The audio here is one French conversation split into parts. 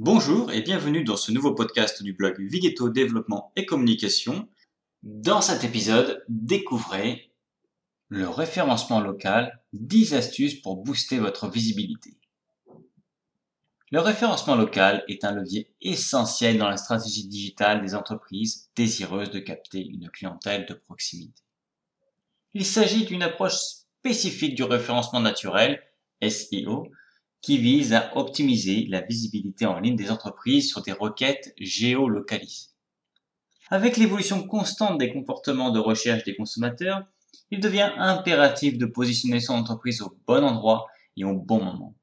Bonjour et bienvenue dans ce nouveau podcast du blog Vigeto Développement et Communication. Dans cet épisode, découvrez le référencement local, 10 astuces pour booster votre visibilité. Le référencement local est un levier essentiel dans la stratégie digitale des entreprises désireuses de capter une clientèle de proximité. Il s'agit d'une approche spécifique du référencement naturel, SEO, qui vise à optimiser la visibilité en ligne des entreprises sur des requêtes géolocalisées. Avec l'évolution constante des comportements de recherche des consommateurs, il devient impératif de positionner son entreprise au bon endroit et au bon moment.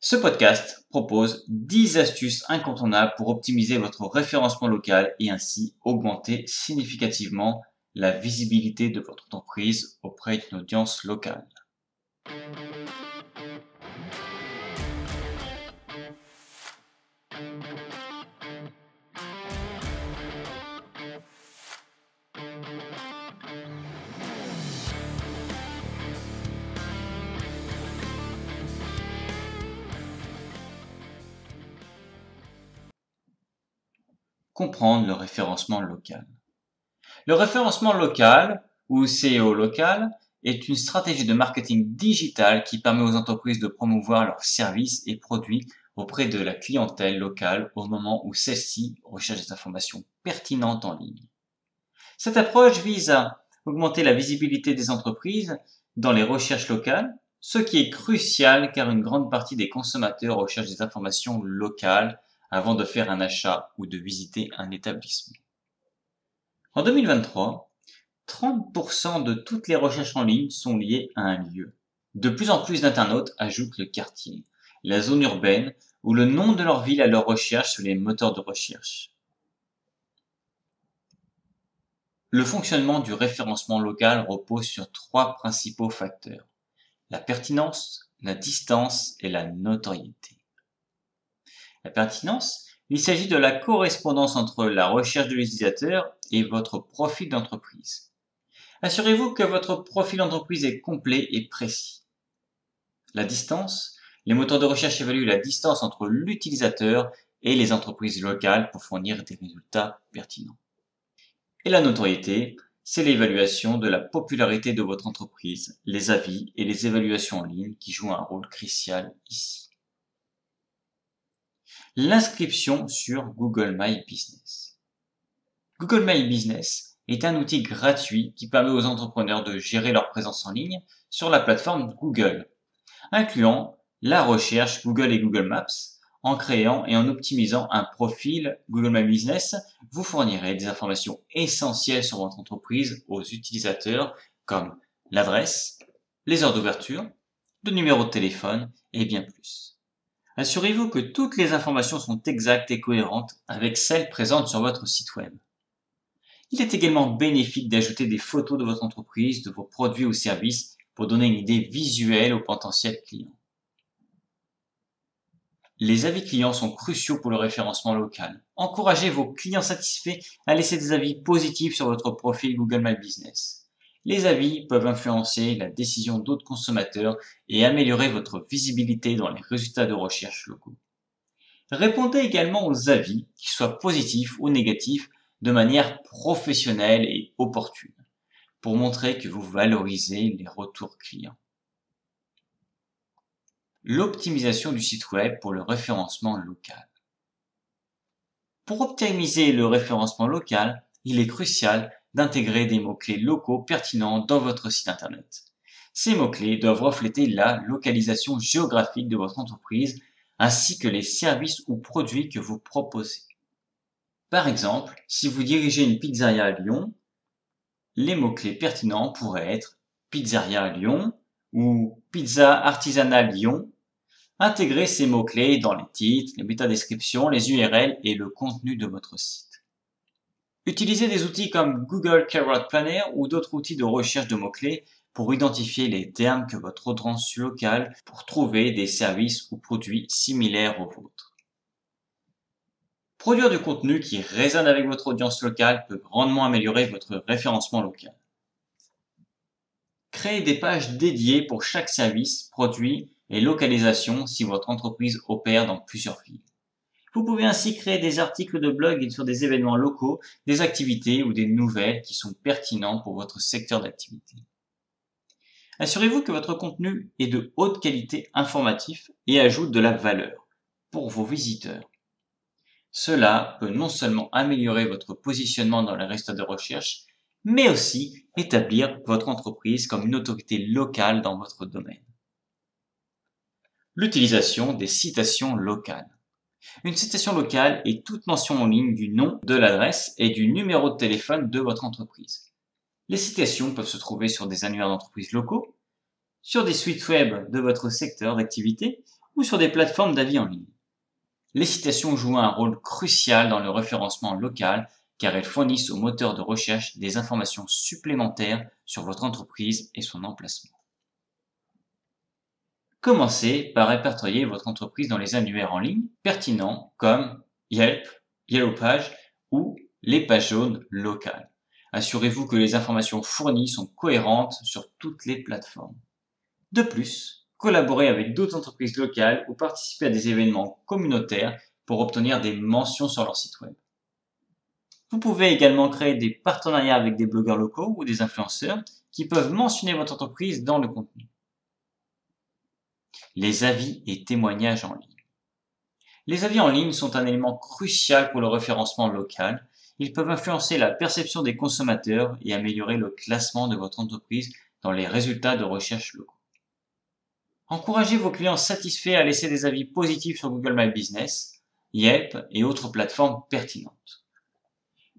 Ce podcast propose 10 astuces incontournables pour optimiser votre référencement local et ainsi augmenter significativement la visibilité de votre entreprise auprès d'une audience locale. Comprendre le référencement local. Le référencement local, ou CEO local, est une stratégie de marketing digital qui permet aux entreprises de promouvoir leurs services et produits auprès de la clientèle locale au moment où celle-ci recherche des informations pertinentes en ligne. Cette approche vise à augmenter la visibilité des entreprises dans les recherches locales, ce qui est crucial car une grande partie des consommateurs recherchent des informations locales avant de faire un achat ou de visiter un établissement. En 2023, 30% de toutes les recherches en ligne sont liées à un lieu. De plus en plus d'internautes ajoutent le quartier, la zone urbaine ou le nom de leur ville à leur recherche sur les moteurs de recherche. Le fonctionnement du référencement local repose sur trois principaux facteurs. La pertinence, la distance et la notoriété. La pertinence, il s'agit de la correspondance entre la recherche de l'utilisateur et votre profil d'entreprise. Assurez-vous que votre profil d'entreprise est complet et précis. La distance, les moteurs de recherche évaluent la distance entre l'utilisateur et les entreprises locales pour fournir des résultats pertinents. Et la notoriété, c'est l'évaluation de la popularité de votre entreprise, les avis et les évaluations en ligne qui jouent un rôle crucial ici l'inscription sur Google My Business. Google My Business est un outil gratuit qui permet aux entrepreneurs de gérer leur présence en ligne sur la plateforme Google, incluant la recherche Google et Google Maps. En créant et en optimisant un profil Google My Business, vous fournirez des informations essentielles sur votre entreprise aux utilisateurs comme l'adresse, les heures d'ouverture, le numéro de téléphone et bien plus. Assurez-vous que toutes les informations sont exactes et cohérentes avec celles présentes sur votre site web. Il est également bénéfique d'ajouter des photos de votre entreprise, de vos produits ou services pour donner une idée visuelle aux potentiels clients. Les avis clients sont cruciaux pour le référencement local. Encouragez vos clients satisfaits à laisser des avis positifs sur votre profil Google My Business. Les avis peuvent influencer la décision d'autres consommateurs et améliorer votre visibilité dans les résultats de recherche locaux. Répondez également aux avis, qu'ils soient positifs ou négatifs, de manière professionnelle et opportune, pour montrer que vous valorisez les retours clients. L'optimisation du site web pour le référencement local. Pour optimiser le référencement local, il est crucial d'intégrer des mots-clés locaux pertinents dans votre site Internet. Ces mots-clés doivent refléter la localisation géographique de votre entreprise ainsi que les services ou produits que vous proposez. Par exemple, si vous dirigez une pizzeria à Lyon, les mots-clés pertinents pourraient être pizzeria à Lyon ou pizza artisanale Lyon. Intégrez ces mots-clés dans les titres, les métadescriptions, les URL et le contenu de votre site. Utilisez des outils comme Google Keyword Planner ou d'autres outils de recherche de mots-clés pour identifier les termes que votre audience locale pour trouver des services ou produits similaires aux vôtres. Produire du contenu qui résonne avec votre audience locale peut grandement améliorer votre référencement local. Créez des pages dédiées pour chaque service, produit et localisation si votre entreprise opère dans plusieurs villes. Vous pouvez ainsi créer des articles de blog sur des événements locaux, des activités ou des nouvelles qui sont pertinentes pour votre secteur d'activité. Assurez-vous que votre contenu est de haute qualité informatif et ajoute de la valeur pour vos visiteurs. Cela peut non seulement améliorer votre positionnement dans les résultats de recherche, mais aussi établir votre entreprise comme une autorité locale dans votre domaine. L'utilisation des citations locales. Une citation locale est toute mention en ligne du nom, de l'adresse et du numéro de téléphone de votre entreprise. Les citations peuvent se trouver sur des annuaires d'entreprises locaux, sur des sites web de votre secteur d'activité ou sur des plateformes d'avis en ligne. Les citations jouent un rôle crucial dans le référencement local car elles fournissent aux moteurs de recherche des informations supplémentaires sur votre entreprise et son emplacement. Commencez par répertorier votre entreprise dans les annuaires en ligne pertinents comme Yelp, Yellow Page ou les pages jaunes locales. Assurez-vous que les informations fournies sont cohérentes sur toutes les plateformes. De plus, collaborez avec d'autres entreprises locales ou participez à des événements communautaires pour obtenir des mentions sur leur site web. Vous pouvez également créer des partenariats avec des blogueurs locaux ou des influenceurs qui peuvent mentionner votre entreprise dans le contenu les avis et témoignages en ligne. Les avis en ligne sont un élément crucial pour le référencement local. Ils peuvent influencer la perception des consommateurs et améliorer le classement de votre entreprise dans les résultats de recherche locaux. Encouragez vos clients satisfaits à laisser des avis positifs sur Google My Business, Yelp et autres plateformes pertinentes.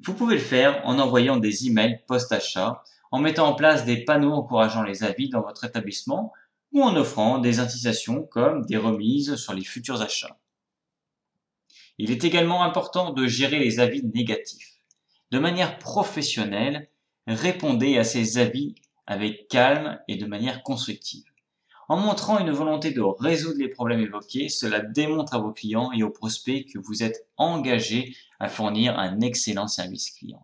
Vous pouvez le faire en envoyant des emails post-achat, en mettant en place des panneaux encourageant les avis dans votre établissement ou en offrant des incitations comme des remises sur les futurs achats. Il est également important de gérer les avis négatifs. De manière professionnelle, répondez à ces avis avec calme et de manière constructive. En montrant une volonté de résoudre les problèmes évoqués, cela démontre à vos clients et aux prospects que vous êtes engagé à fournir un excellent service client.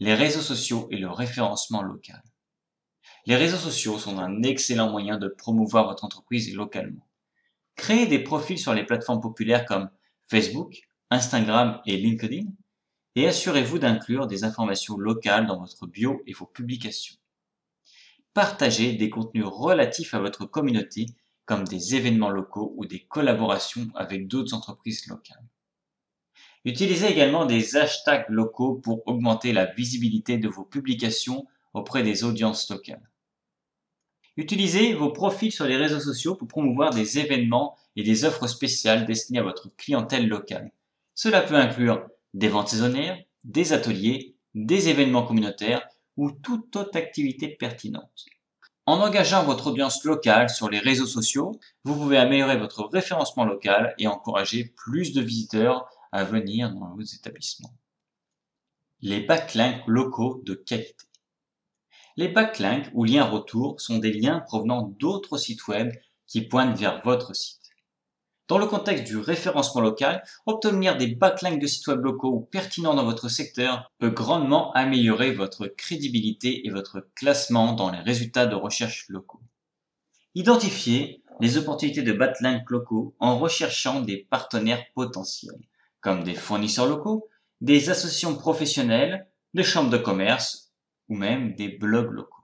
Les réseaux sociaux et le référencement local. Les réseaux sociaux sont un excellent moyen de promouvoir votre entreprise localement. Créez des profils sur les plateformes populaires comme Facebook, Instagram et LinkedIn et assurez-vous d'inclure des informations locales dans votre bio et vos publications. Partagez des contenus relatifs à votre communauté comme des événements locaux ou des collaborations avec d'autres entreprises locales. Utilisez également des hashtags locaux pour augmenter la visibilité de vos publications auprès des audiences locales. Utilisez vos profils sur les réseaux sociaux pour promouvoir des événements et des offres spéciales destinées à votre clientèle locale. Cela peut inclure des ventes saisonnières, des ateliers, des événements communautaires ou toute autre activité pertinente. En engageant votre audience locale sur les réseaux sociaux, vous pouvez améliorer votre référencement local et encourager plus de visiteurs à venir dans vos établissements. Les backlinks locaux de qualité. Les backlinks ou liens retour sont des liens provenant d'autres sites web qui pointent vers votre site. Dans le contexte du référencement local, obtenir des backlinks de sites web locaux ou pertinents dans votre secteur peut grandement améliorer votre crédibilité et votre classement dans les résultats de recherche locaux. Identifiez les opportunités de backlinks locaux en recherchant des partenaires potentiels, comme des fournisseurs locaux, des associations professionnelles, des chambres de commerce ou même des blogs locaux.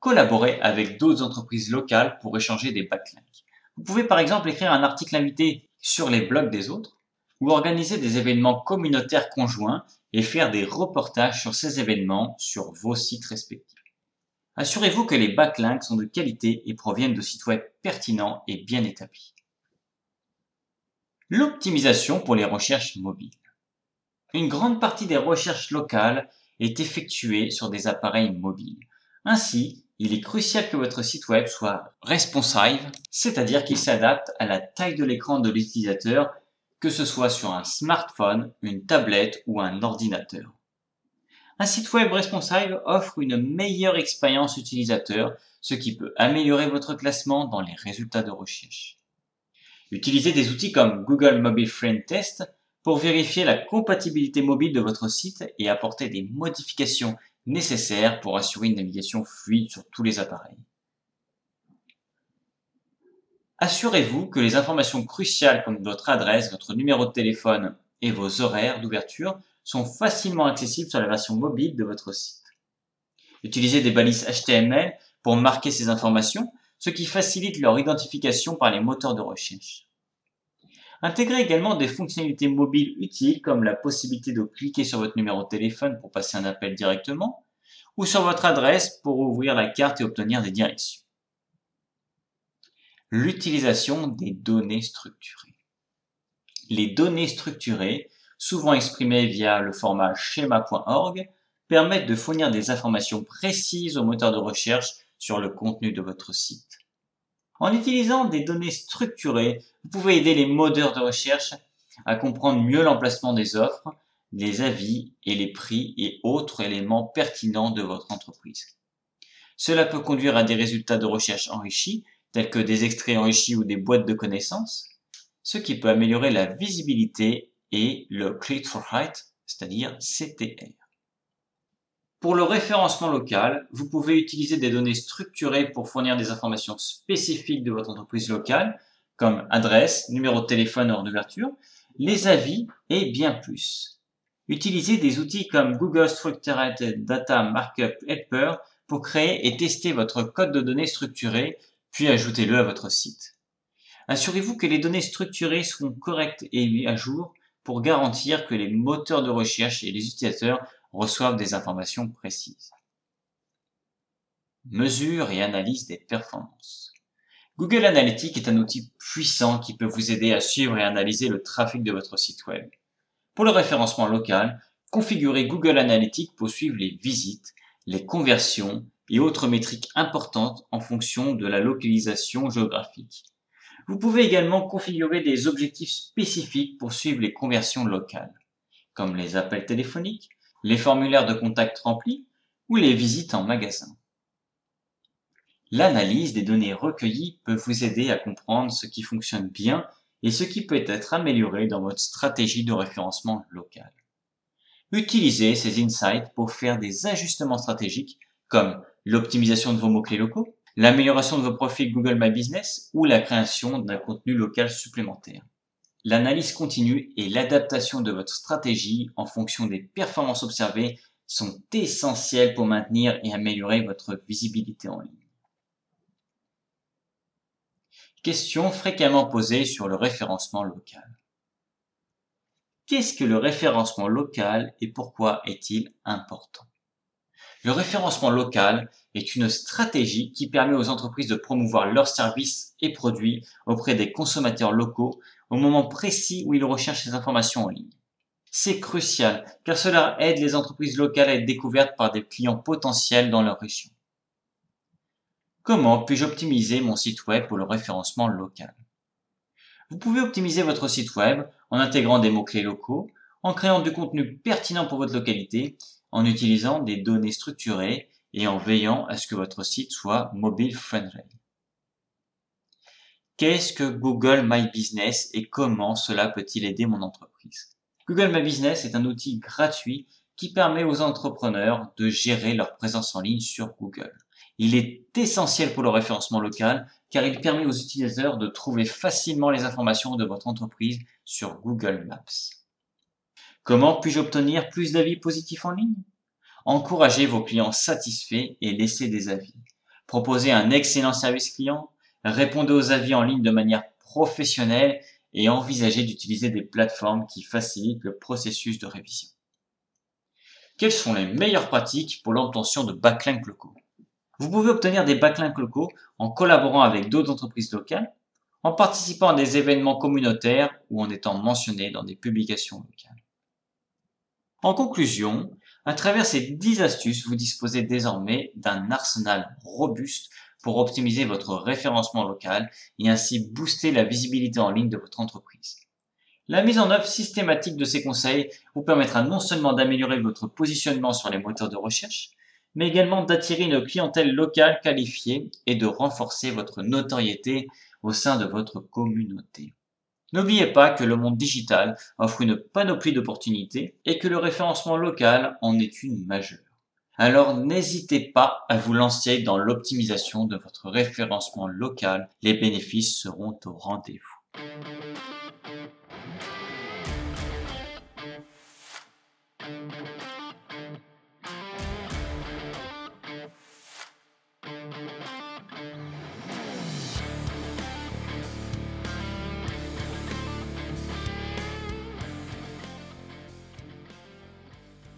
Collaborez avec d'autres entreprises locales pour échanger des backlinks. Vous pouvez par exemple écrire un article invité sur les blogs des autres ou organiser des événements communautaires conjoints et faire des reportages sur ces événements sur vos sites respectifs. Assurez-vous que les backlinks sont de qualité et proviennent de sites web pertinents et bien établis. L'optimisation pour les recherches mobiles. Une grande partie des recherches locales est effectué sur des appareils mobiles. Ainsi, il est crucial que votre site web soit responsive, c'est-à-dire qu'il s'adapte à la taille de l'écran de l'utilisateur, que ce soit sur un smartphone, une tablette ou un ordinateur. Un site web responsive offre une meilleure expérience utilisateur, ce qui peut améliorer votre classement dans les résultats de recherche. Utilisez des outils comme Google Mobile Friend Test pour vérifier la compatibilité mobile de votre site et apporter des modifications nécessaires pour assurer une navigation fluide sur tous les appareils. Assurez-vous que les informations cruciales comme votre adresse, votre numéro de téléphone et vos horaires d'ouverture sont facilement accessibles sur la version mobile de votre site. Utilisez des balises HTML pour marquer ces informations, ce qui facilite leur identification par les moteurs de recherche. Intégrez également des fonctionnalités mobiles utiles comme la possibilité de cliquer sur votre numéro de téléphone pour passer un appel directement ou sur votre adresse pour ouvrir la carte et obtenir des directions. L'utilisation des données structurées. Les données structurées, souvent exprimées via le format schéma.org, permettent de fournir des informations précises au moteur de recherche sur le contenu de votre site. En utilisant des données structurées, vous pouvez aider les modeurs de recherche à comprendre mieux l'emplacement des offres, les avis et les prix et autres éléments pertinents de votre entreprise. Cela peut conduire à des résultats de recherche enrichis, tels que des extraits enrichis ou des boîtes de connaissances, ce qui peut améliorer la visibilité et le click for height, c'est-à-dire CTR. Pour le référencement local, vous pouvez utiliser des données structurées pour fournir des informations spécifiques de votre entreprise locale, comme adresse, numéro de téléphone hors d'ouverture, les avis et bien plus. Utilisez des outils comme Google Structured Data Markup Helper pour créer et tester votre code de données structuré, puis ajoutez-le à votre site. Assurez-vous que les données structurées sont correctes et mises à jour pour garantir que les moteurs de recherche et les utilisateurs reçoivent des informations précises. Mesure et analyse des performances. Google Analytics est un outil puissant qui peut vous aider à suivre et analyser le trafic de votre site web. Pour le référencement local, configurez Google Analytics pour suivre les visites, les conversions et autres métriques importantes en fonction de la localisation géographique. Vous pouvez également configurer des objectifs spécifiques pour suivre les conversions locales, comme les appels téléphoniques, les formulaires de contact remplis ou les visites en magasin. L'analyse des données recueillies peut vous aider à comprendre ce qui fonctionne bien et ce qui peut être amélioré dans votre stratégie de référencement local. Utilisez ces insights pour faire des ajustements stratégiques comme l'optimisation de vos mots-clés locaux, l'amélioration de vos profils Google My Business ou la création d'un contenu local supplémentaire. L'analyse continue et l'adaptation de votre stratégie en fonction des performances observées sont essentielles pour maintenir et améliorer votre visibilité en ligne. Question fréquemment posée sur le référencement local. Qu'est-ce que le référencement local et pourquoi est-il important? Le référencement local est une stratégie qui permet aux entreprises de promouvoir leurs services et produits auprès des consommateurs locaux au moment précis où ils recherchent ces informations en ligne. C'est crucial car cela aide les entreprises locales à être découvertes par des clients potentiels dans leur région. Comment puis-je optimiser mon site web pour le référencement local? Vous pouvez optimiser votre site web en intégrant des mots-clés locaux, en créant du contenu pertinent pour votre localité, en utilisant des données structurées et en veillant à ce que votre site soit mobile friendly. Qu'est-ce que Google My Business et comment cela peut-il aider mon entreprise? Google My Business est un outil gratuit qui permet aux entrepreneurs de gérer leur présence en ligne sur Google. Il est essentiel pour le référencement local car il permet aux utilisateurs de trouver facilement les informations de votre entreprise sur Google Maps. Comment puis-je obtenir plus d'avis positifs en ligne? Encouragez vos clients satisfaits et laissez des avis. Proposez un excellent service client répondez aux avis en ligne de manière professionnelle et envisagez d'utiliser des plateformes qui facilitent le processus de révision. Quelles sont les meilleures pratiques pour l'obtention de backlinks locaux? Vous pouvez obtenir des backlinks locaux en collaborant avec d'autres entreprises locales, en participant à des événements communautaires ou en étant mentionné dans des publications locales. En conclusion, à travers ces 10 astuces, vous disposez désormais d'un arsenal robuste pour optimiser votre référencement local et ainsi booster la visibilité en ligne de votre entreprise. La mise en œuvre systématique de ces conseils vous permettra non seulement d'améliorer votre positionnement sur les moteurs de recherche, mais également d'attirer une clientèle locale qualifiée et de renforcer votre notoriété au sein de votre communauté. N'oubliez pas que le monde digital offre une panoplie d'opportunités et que le référencement local en est une majeure. Alors n'hésitez pas à vous lancer dans l'optimisation de votre référencement local, les bénéfices seront au rendez-vous.